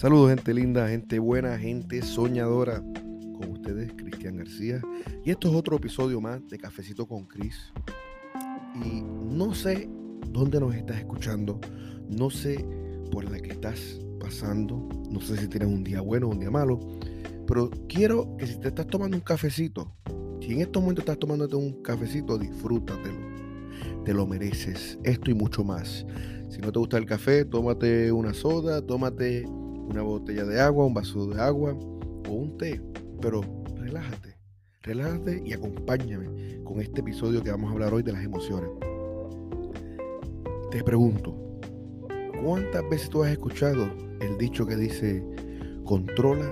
Saludos gente linda, gente buena, gente soñadora. Con ustedes, Cristian García. Y esto es otro episodio más de Cafecito con Cris. Y no sé dónde nos estás escuchando. No sé por la que estás pasando. No sé si tienes un día bueno o un día malo. Pero quiero que si te estás tomando un cafecito, si en estos momentos estás tomándote un cafecito, disfrútatelo. Te lo mereces. Esto y mucho más. Si no te gusta el café, tómate una soda, tómate una botella de agua, un vaso de agua o un té. Pero relájate, relájate y acompáñame con este episodio que vamos a hablar hoy de las emociones. Te pregunto, ¿cuántas veces tú has escuchado el dicho que dice, controla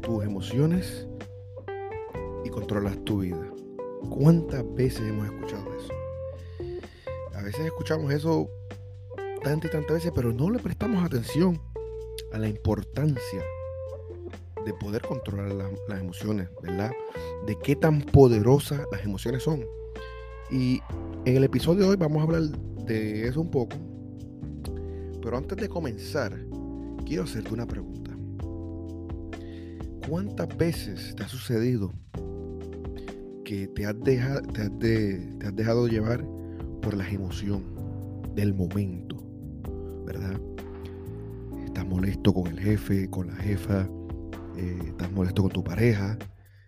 tus emociones y controlas tu vida? ¿Cuántas veces hemos escuchado eso? A veces escuchamos eso tantas y tantas veces, pero no le prestamos atención a la importancia de poder controlar las emociones, ¿verdad? De qué tan poderosas las emociones son. Y en el episodio de hoy vamos a hablar de eso un poco. Pero antes de comenzar, quiero hacerte una pregunta. ¿Cuántas veces te ha sucedido que te has, dejado, te has, te has dejado llevar por las emociones del momento? ¿Verdad? Estás molesto con el jefe, con la jefa, eh, estás molesto con tu pareja,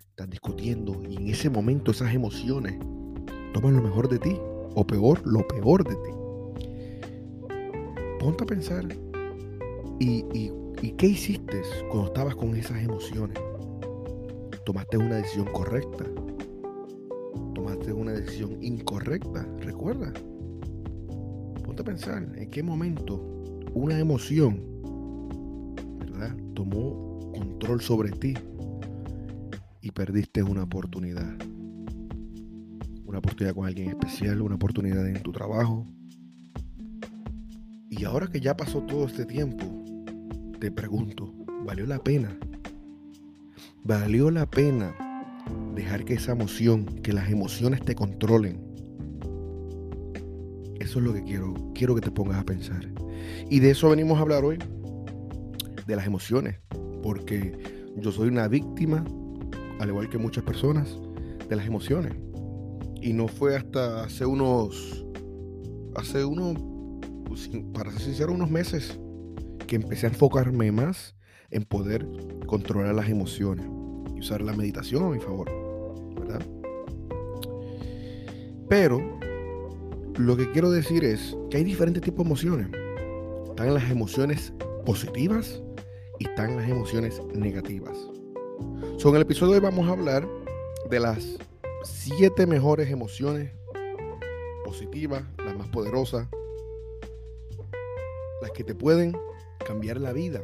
estás discutiendo y en ese momento esas emociones toman lo mejor de ti o peor, lo peor de ti. Ponte a pensar y, y qué hiciste cuando estabas con esas emociones. ¿Tomaste una decisión correcta? ¿Tomaste una decisión incorrecta? Recuerda. Ponte a pensar en qué momento una emoción. Tomó control sobre ti y perdiste una oportunidad una oportunidad con alguien especial, una oportunidad en tu trabajo. Y ahora que ya pasó todo este tiempo, te pregunto, ¿valió la pena? ¿Valió la pena dejar que esa emoción, que las emociones te controlen? Eso es lo que quiero, quiero que te pongas a pensar. Y de eso venimos a hablar hoy, de las emociones, porque yo soy una víctima, al igual que muchas personas, de las emociones. Y no fue hasta hace unos, hace unos, para ser sincero, unos meses que empecé a enfocarme más en poder controlar las emociones y usar la meditación a mi favor, ¿verdad? Pero lo que quiero decir es que hay diferentes tipos de emociones. Están las emociones positivas están las emociones negativas. So, en el episodio de hoy vamos a hablar de las siete mejores emociones positivas, las más poderosas, las que te pueden cambiar la vida,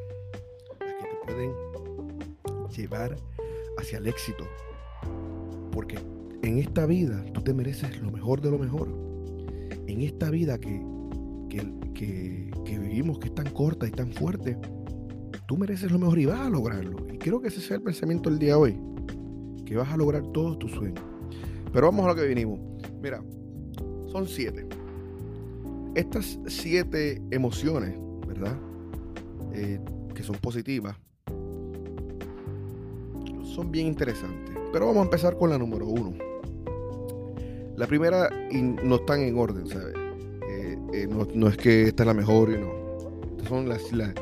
las que te pueden llevar hacia el éxito. Porque en esta vida tú te mereces lo mejor de lo mejor. En esta vida que, que, que vivimos, que es tan corta y tan fuerte, tú mereces lo mejor y vas a lograrlo. Y quiero que ese sea el pensamiento del día de hoy, que vas a lograr todos tus sueños. Pero vamos a lo que vinimos. Mira, son siete. Estas siete emociones, ¿verdad? Eh, que son positivas, son bien interesantes. Pero vamos a empezar con la número uno. La primera y no están en orden, ¿sabes? Eh, eh, no, es que esta es la mejor y no. Estas son las, las,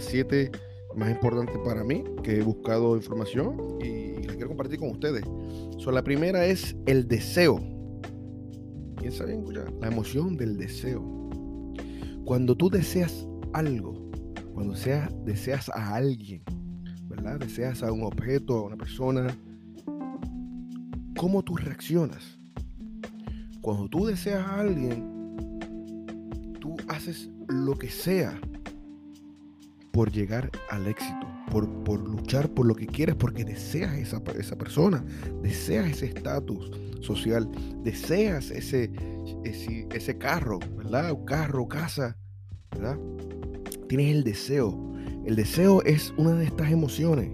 siete más importantes para mí que he buscado información y las quiero compartir con ustedes. So, la primera es el deseo. ¿Quién sabe La emoción del deseo. Cuando tú deseas algo, cuando seas, deseas a alguien, ¿verdad? Deseas a un objeto, a una persona, ¿cómo tú reaccionas? Cuando tú deseas a alguien, tú haces lo que sea por llegar al éxito, por, por luchar por lo que quieres, porque deseas esa, esa persona, deseas ese estatus social, deseas ese, ese, ese, carro, ¿verdad? Un carro, casa, ¿verdad? Tienes el deseo. El deseo es una de estas emociones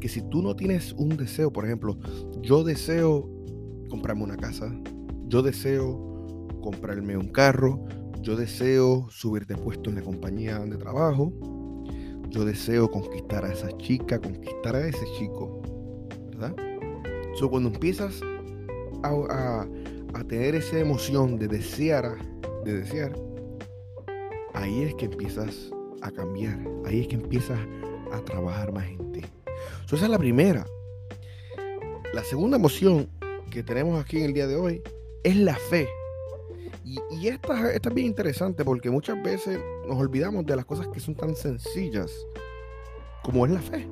que si tú no tienes un deseo, por ejemplo, yo deseo comprarme una casa, yo deseo comprarme un carro, yo deseo subir de puesto en la compañía donde trabajo, yo deseo conquistar a esa chica, conquistar a ese chico, ¿verdad? So, cuando empiezas a, tener esa emoción de desear, de desear, ahí es que empiezas a cambiar, ahí es que empiezas a trabajar más en ti. esa es la primera. La segunda emoción que tenemos aquí en el día de hoy es la fe. Y, esta, esta, es bien interesante porque muchas veces nos olvidamos de las cosas que son tan sencillas como es la fe.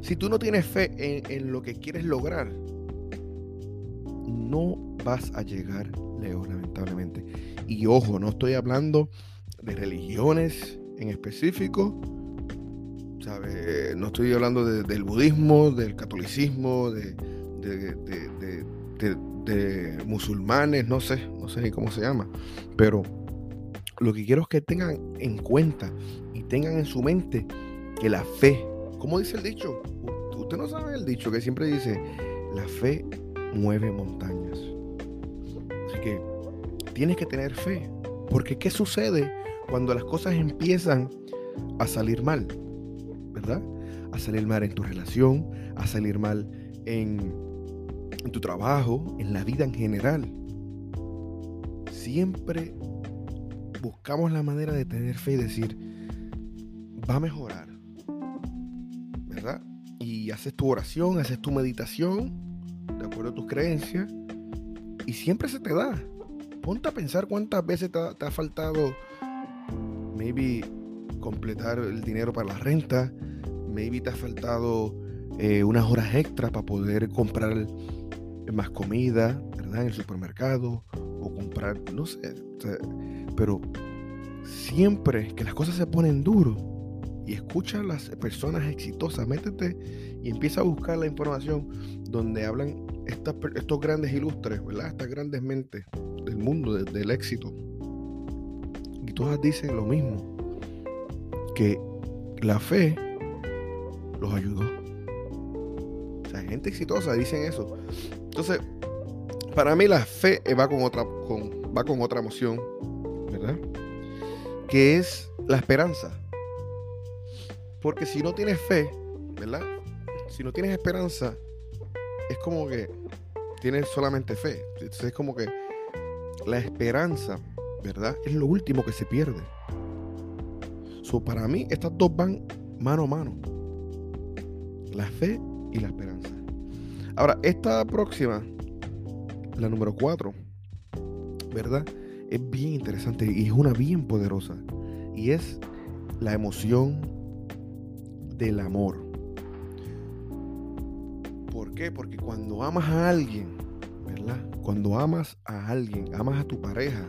Si tú no tienes fe en, lo que quieres lograr, no vas a llegar lejos, lamentablemente. Y ojo, no estoy hablando de religiones en específico. ¿sabe? No estoy hablando del budismo, del catolicismo, de, de, musulmanes, no sé, no sé ni cómo se llama. Pero lo que quiero es que tengan en cuenta y tengan en su mente que la fe, como dice el dicho, usted no sabe el dicho que siempre dice, la fe mueve montañas. Así que tienes que tener fe, porque ¿qué sucede cuando las cosas empiezan a salir mal? ¿Verdad? A salir mal en tu relación, a salir mal en, en tu trabajo, en la vida en general. Siempre buscamos la manera de tener fe y decir, va a mejorar. ¿Verdad? Y haces tu oración, haces tu meditación, de acuerdo a tus creencias, y siempre se te da. Ponte a pensar cuántas veces te ha, faltado, maybe, completar el dinero para la renta, maybe te ha faltado eh, unas horas extras para poder comprar más comida, ¿verdad? En el supermercado o comprar, no sé, pero siempre que las cosas se ponen duro y escucha a las personas exitosas, métete y empieza a buscar la información donde hablan estos grandes ilustres, ¿verdad? Estas grandes mentes del mundo, del éxito. Y todas dicen lo mismo, que la fe los ayudó. O sea, gente exitosa dicen eso. Entonces, para mí la fe va con otra, con, va con otra emoción, ¿verdad? Que es la esperanza. Porque si no tienes fe, ¿verdad? Si no tienes esperanza, es como que tienes solamente fe. es como que la esperanza, ¿verdad? Es lo último que se pierde. So, para mí, estas dos van mano a mano. La fe y la esperanza. Ahora, esta próxima, la número 4, ¿verdad? Es bien interesante y es una bien poderosa. Y es la emoción del amor. ¿Por qué? Porque cuando amas a alguien, ¿verdad? Cuando amas a alguien, amas a tu pareja,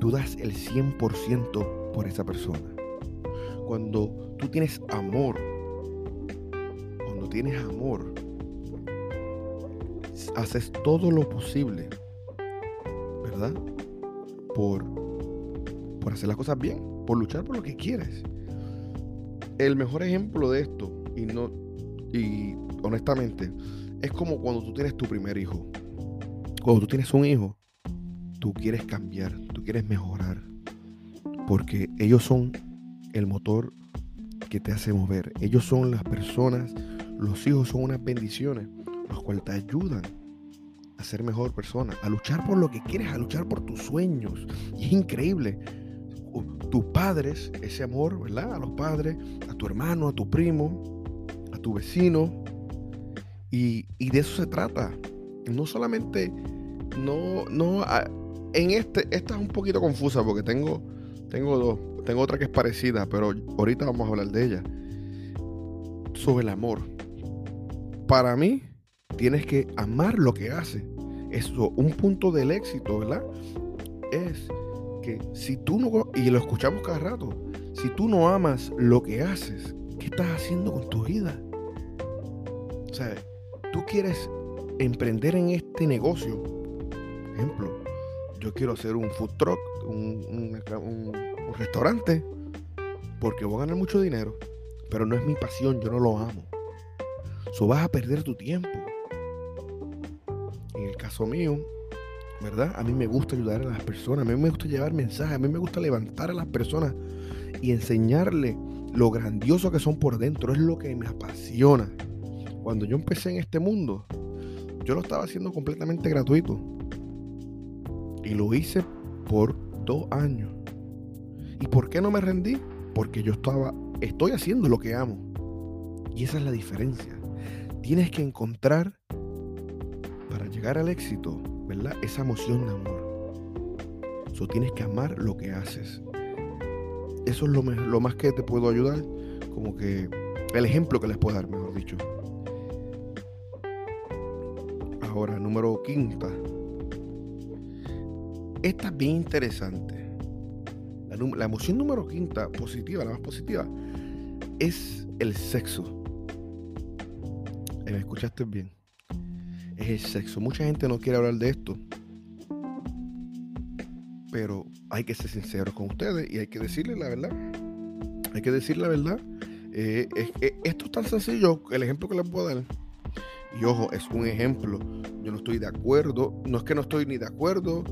tú das el 100% por esa persona. Cuando tú tienes amor, cuando tienes amor, haces todo lo posible, ¿verdad? Por, por hacer las cosas bien, por luchar por lo que quieres. El mejor ejemplo de esto, y no, y honestamente, es como cuando tú tienes tu primer hijo. Cuando tú tienes un hijo, tú quieres cambiar, tú quieres mejorar, porque ellos son el motor que te hace mover. Ellos son las personas, los hijos son unas bendiciones, los cuales te ayudan a ser mejor persona, a luchar por lo que quieres, a luchar por tus sueños. Y es increíble. Tus padres, ese amor, ¿verdad? A los padres, a tu hermano, a tu primo, a tu vecino, y, de eso se trata. No solamente, no, no, en este, esta es un poquito confusa porque tengo, tengo dos. Tengo otra que es parecida, pero ahorita vamos a hablar de ella. Sobre el amor. Para mí, tienes que amar lo que haces. Eso, un punto del éxito, ¿verdad? Es que si tú no, y lo escuchamos cada rato, si tú no amas lo que haces, ¿qué estás haciendo con tu vida? O sea, tú quieres emprender en este negocio, ejemplo, yo quiero hacer un food truck, un, restaurante, porque voy a ganar mucho dinero, pero no es mi pasión, yo no lo amo. So vas a perder tu tiempo. Caso mío, ¿verdad? A mí me gusta ayudar a las personas, a mí me gusta llevar mensajes, a mí me gusta levantar a las personas y enseñarle lo grandioso que son por dentro, es lo que me apasiona. Cuando yo empecé en este mundo, yo lo estaba haciendo completamente gratuito. Y lo hice por dos años. ¿Y por qué no me rendí? Porque yo estaba, estoy haciendo lo que amo. Y esa es la diferencia. Tienes que encontrar, llegar al éxito, ¿verdad? Esa emoción de amor. So, tienes que amar lo que haces. Eso es lo, más que te puedo ayudar. Como que el ejemplo que les puedo dar, mejor dicho. Ahora, número quinta. Esta es bien interesante. La, emoción número quinta, positiva, la más positiva, es el sexo. ¿Me escuchaste bien? Es el sexo. Mucha gente no quiere hablar de esto. Pero hay que ser sinceros con ustedes y hay que decirles la verdad. Hay que decir la verdad. Eh, esto es tan sencillo, el ejemplo que les puedo dar. Y ojo, es un ejemplo. Yo no estoy de acuerdo. No es que no estoy ni de acuerdo,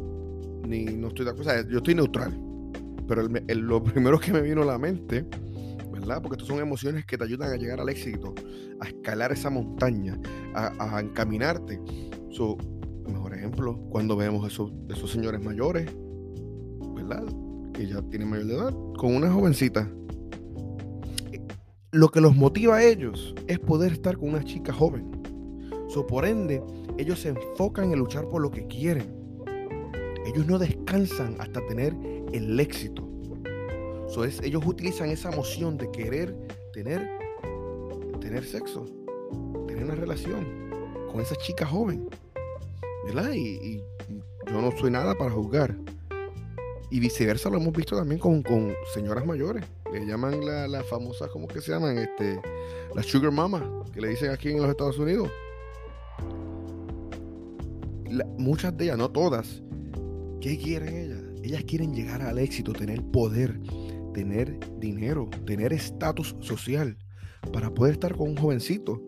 ni no estoy de acuerdo. yo estoy neutral pero lo primero que me vino a la mente, Porque estas son emociones que te ayudan a llegar al éxito, a escalar esa montaña, a, encaminarte. So, mejor ejemplo, cuando vemos esos, esos señores mayores, ¿verdad? Que ya tienen mayor edad, con una jovencita. Lo que los motiva a ellos es poder estar con una chica joven. So, por ende, ellos se enfocan en luchar por lo que quieren. Ellos no descansan hasta tener el éxito. Es, ellos utilizan esa emoción de querer tener, tener sexo, tener una relación con esa chica joven. ¿Verdad? Y, yo no soy nada para juzgar. Y viceversa lo hemos visto también con, señoras mayores. Le llaman la, la famosa, ¿cómo que se llaman? Este, la sugar mama, que le dicen aquí en los Estados Unidos. muchas de ellas, no todas, ¿qué quieren ellas? Ellas quieren llegar al éxito, tener poder, tener dinero, tener estatus social para poder estar con un jovencito.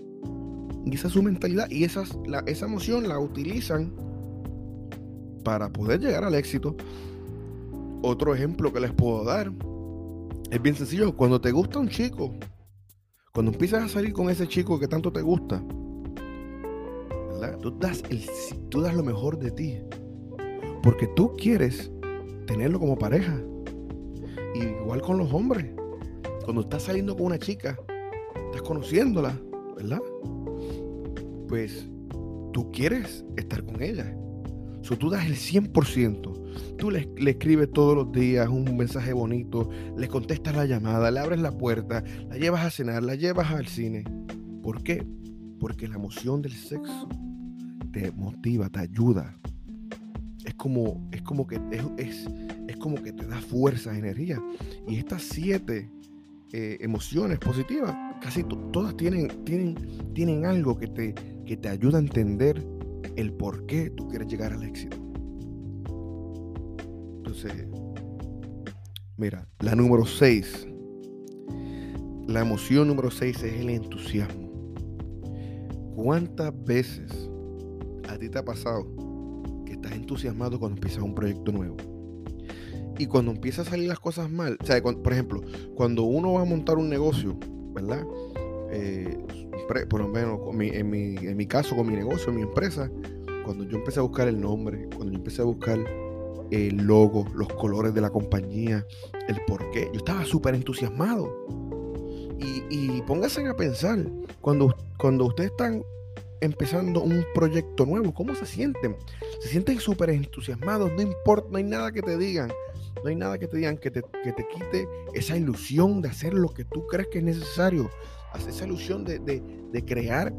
Y esa es su mentalidad y esa emoción la utilizan para poder llegar al éxito. Otro ejemplo que les puedo dar es bien sencillo. Cuando te gusta un chico, cuando empiezas a salir con ese chico que tanto te gusta, Tú, das el, tú das lo mejor de ti. Porque tú quieres tenerlo como pareja. Igual con los hombres. Cuando estás saliendo con una chica, estás conociéndola, ¿verdad? Pues tú quieres estar con ella. So, tú das el 100%. Tú le, escribes todos los días un mensaje bonito, le contestas la llamada, le abres la puerta, la llevas a cenar, la llevas al cine. ¿Por qué? Porque la emoción del sexo te motiva, te ayuda es como, es como que es, como que te da fuerza, energía. Y estas siete eh, emociones positivas, casi todas tienen, tienen, tienen algo que te, que te ayuda a entender el por qué tú quieres llegar al éxito. Entonces, mira, la número seis. La emoción número seis es el entusiasmo. ¿Cuántas veces a ti te ha pasado estás entusiasmado cuando empiezas un proyecto nuevo. Y cuando empiezan a salir las cosas mal, o sea, por ejemplo, cuando uno va a montar un negocio, ¿verdad? Eh, por lo menos en, mi, caso, con mi negocio, mi empresa, cuando yo empecé a buscar el nombre, cuando yo empecé a buscar el logo, los colores de la compañía, el por qué, yo estaba súper entusiasmado. Y, y pónganse a pensar, cuando, cuando ustedes están empezando un proyecto nuevo, ¿cómo se sienten? Se sienten súper entusiasmados, no importa, no hay nada que te digan, no hay nada que te digan que te, que te quite esa ilusión de hacer lo que tú crees que es necesario, esa ilusión de, de, crear,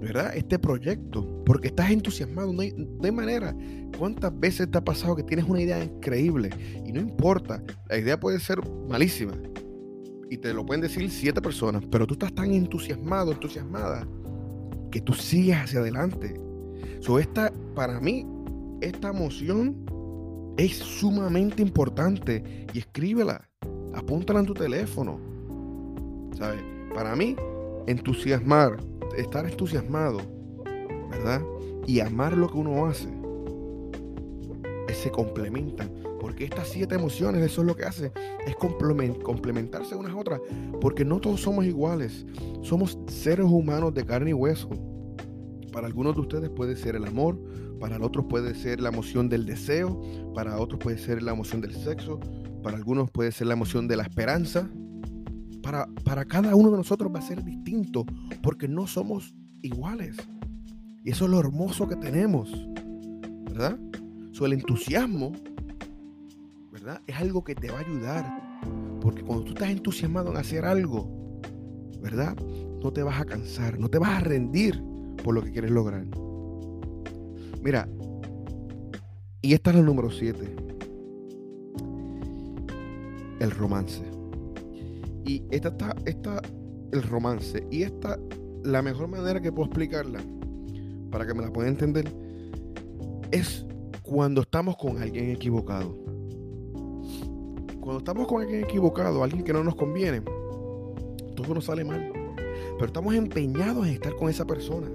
¿verdad? Este proyecto, porque estás entusiasmado, no hay, manera. ¿Cuántas veces te ha pasado que tienes una idea increíble y no importa, la idea puede ser malísima? Y te lo pueden decir siete personas, pero tú estás tan entusiasmado, entusiasmada, que tú sigas hacia adelante. So, esta, para mí, esta emoción es sumamente importante y escríbela, apúntala en tu teléfono. ¿Sabes? Para mí, entusiasmar, estar entusiasmado, ¿verdad? Y amar lo que uno hace. se complementan. Porque estas siete emociones, eso es lo que hace, es complementarse unas a otras. Porque no todos somos iguales. Somos seres humanos de carne y hueso. Para algunos de ustedes puede ser el amor, para otros puede ser la emoción del deseo, para otros puede ser la emoción del sexo, para algunos puede ser la emoción de la esperanza. Para, para cada uno de nosotros va a ser distinto porque no somos iguales. Y eso es lo hermoso que tenemos, ¿verdad? So, el entusiasmo, ¿verdad? Es algo que te va a ayudar. Porque cuando tú estás entusiasmado en hacer algo, ¿verdad? No te vas a cansar, no te vas a rendir por lo que quieres lograr. Mira, y esta es la número 7. El romance. Y esta está, esta, el romance. Y esta, la mejor manera que puedo explicarla, para que me la pueda entender, es cuando estamos con alguien equivocado. Cuando estamos con alguien equivocado, alguien que no nos conviene, todo nos sale mal. Pero estamos empeñados en estar con esa persona.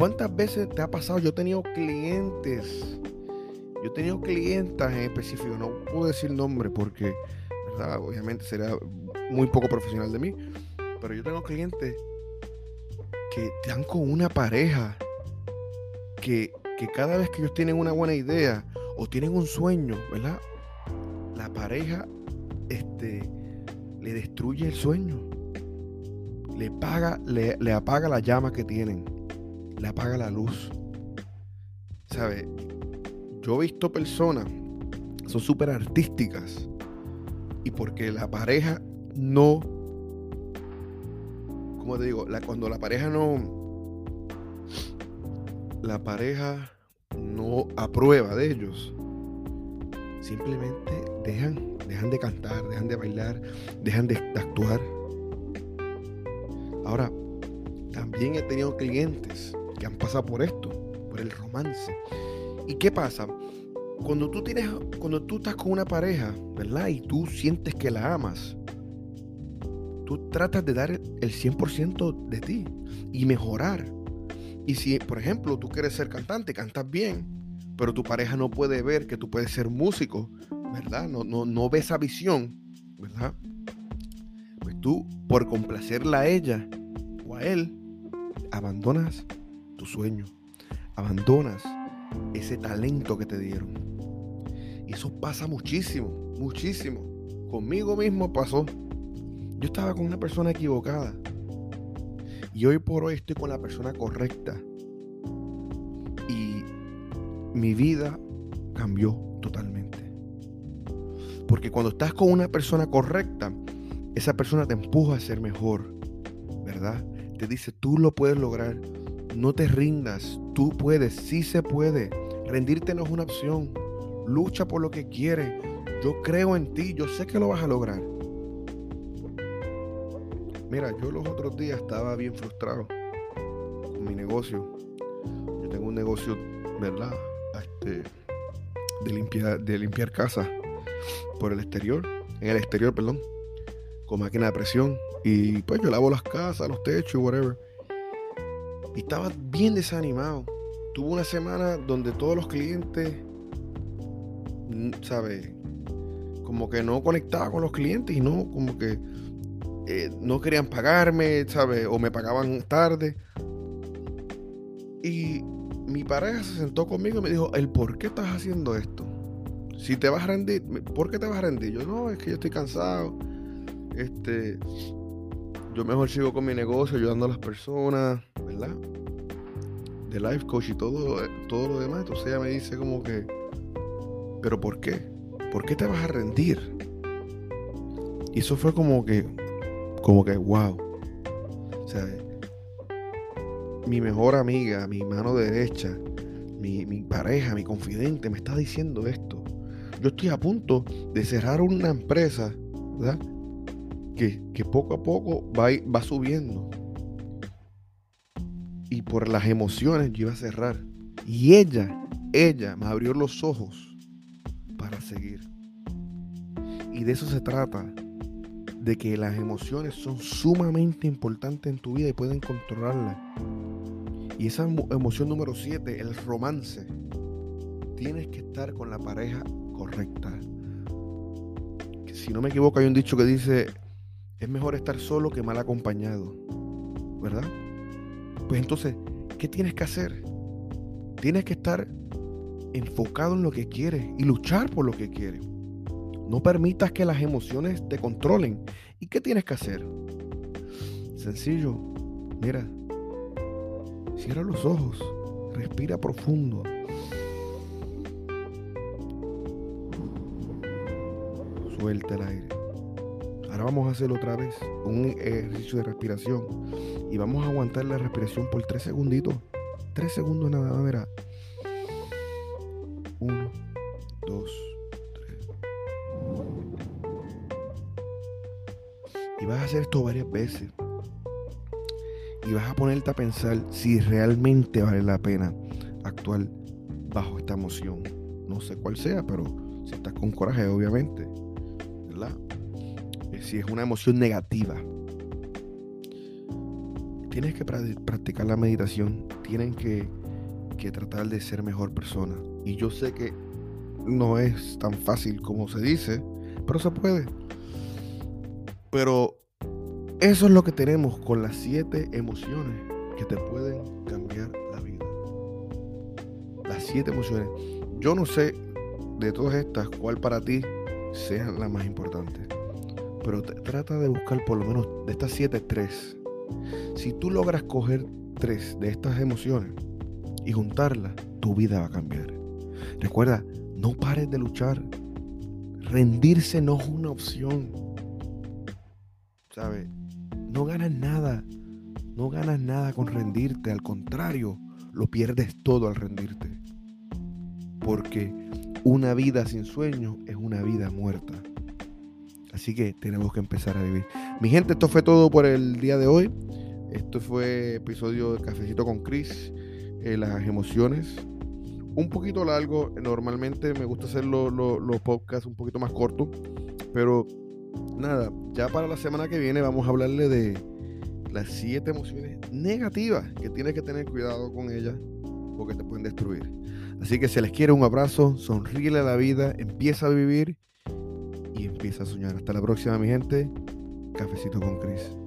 ¿Verdad? ¿Y cuántas veces te ha pasado? Yo he tenido clientes, yo he tenido clientas en específico, no puedo decir nombre porque. Obviamente sería muy poco profesional de mí, pero yo tengo clientes que están con una pareja que, que cada vez que ellos tienen una buena idea o tienen un sueño, ¿verdad? La pareja este, le destruye el sueño. Le, paga, le, le apaga la llama que tienen le apaga la luz. ¿Sabe? Yo he visto personas, son súper artísticas, y porque la pareja no, como te digo, cuando la pareja no, la pareja no aprueba de ellos, simplemente dejan, dejan de cantar, dejan de bailar, dejan de actuar. Ahora, también he tenido clientes que han pasado por esto, por el romance. ¿Y qué pasa? Cuando tú tienes, cuando tú estás con una pareja, ¿verdad? Y tú sientes que la amas, tú tratas de dar el 100% de ti y mejorar. Y si, por ejemplo, tú quieres ser cantante, cantas bien, pero tu pareja no puede ver que tú puedes ser músico, ¿verdad? No, no, no ve esa visión, ¿verdad? Pues tú, por complacerla a ella o a él, abandonas tu sueño, abandonas ese talento que te dieron. Y eso pasa muchísimo, muchísimo. Conmigo mismo pasó. Yo estaba con una persona equivocada. Y hoy por hoy estoy con la persona correcta. Y mi vida cambió totalmente. Porque cuando estás con una persona correcta, esa persona te empuja a ser mejor. ¿Verdad? Te dice, tú lo puedes lograr. No te rindas, tú puedes, sí se puede. Rendirte no es una opción. Lucha por lo que quieres. Yo creo en ti, yo sé que lo vas a lograr. Mira, yo los otros días estaba bien frustrado con mi negocio. Yo tengo un negocio, ¿verdad? Este, de limpiar, de limpiar casa por el exterior, en el exterior, perdón, con máquina de presión. Y pues yo lavo las casas, los techos, whatever. Y estaba bien desanimado. Tuvo una semana donde todos los clientes, mm, ¿sabes? Como que no conectaba con los clientes y no, como que eh, no querían pagarme, ¿sabes? O me pagaban tarde. Y mi pareja se sentó conmigo y me dijo, ¿el por qué estás haciendo esto? Si te vas a rendir, ¿por qué te vas a rendir? Yo, no, es que yo estoy cansado. Este, yo mejor sigo con mi negocio, ayudando a las personas, De life coach y todo, todo lo demás. Entonces ella me dice como que, ¿pero por qué? ¿Por qué te vas a rendir? Y eso fue como que, como que, wow. O sea, mi mejor amiga, mi mano derecha, mi, mi pareja, mi confidente me está diciendo esto. Yo estoy a punto de cerrar una empresa, ¿verdad? que, poco a poco va, va subiendo. Y por las emociones yo iba a cerrar. Y ella, ella me abrió los ojos para seguir. Y de eso se trata. De que las emociones son sumamente importantes en tu vida y pueden controlarlas. Y esa emoción número 7, el romance. tienes que estar con la pareja correcta. Si no me equivoco, hay un dicho que dice, es mejor estar solo que mal acompañado. ¿Verdad? Pues entonces, ¿qué tienes que hacer? Tienes que estar enfocado en lo que quieres y luchar por lo que quieres. No permitas que las emociones te controlen. ¿Y qué tienes que hacer? Sencillo. Mira, cierra los ojos, respira profundo. Suelta el aire. Ahora vamos a hacerlo otra vez, un ejercicio de respiración. Y vamos a aguantar la respiración por tres segunditos. Tres segundos nada más, mira. Uno, dos, tres. Y vas a hacer esto varias veces. Y vas a ponerte a pensar si realmente vale la pena actuar bajo esta emoción. No sé cuál sea, pero si estás con coraje, obviamente. Si es una emoción negativa. Tienes que practicar la meditación. Tienen que, que tratar de ser mejor persona. Y yo sé que no es tan fácil como se dice, pero se puede. Pero eso es lo que tenemos con las siete emociones que te pueden cambiar la vida. Las siete emociones. Yo no sé de todas estas cuál para ti sea la más importante. Pero trata de buscar por lo menos de estas siete, tres. Si tú logras coger tres de estas emociones y juntarlas, tu vida va a cambiar. Recuerda, no pares de luchar. Rendirse no es una opción. ¿Sabes? No ganas nada. No ganas nada con rendirte. Al contrario, lo pierdes todo al rendirte. Porque una vida sin sueño es una vida muerta. Así que tenemos que empezar a vivir. Mi gente, esto fue todo por el día de hoy. Esto fue episodio de Cafecito con Chris. Eh, las emociones un poquito largo. Normalmente me gusta hacer los podcasts un poquito más cortos. Pero nada, ya para la semana que viene vamos a hablarle de las siete emociones negativas que tienes que tener cuidado con ellas porque te pueden destruir. Así que si les quiere un abrazo, sonríele a la vida, empieza a vivir empieza a soñar. Hasta la próxima, mi gente. Cafecito con Chris.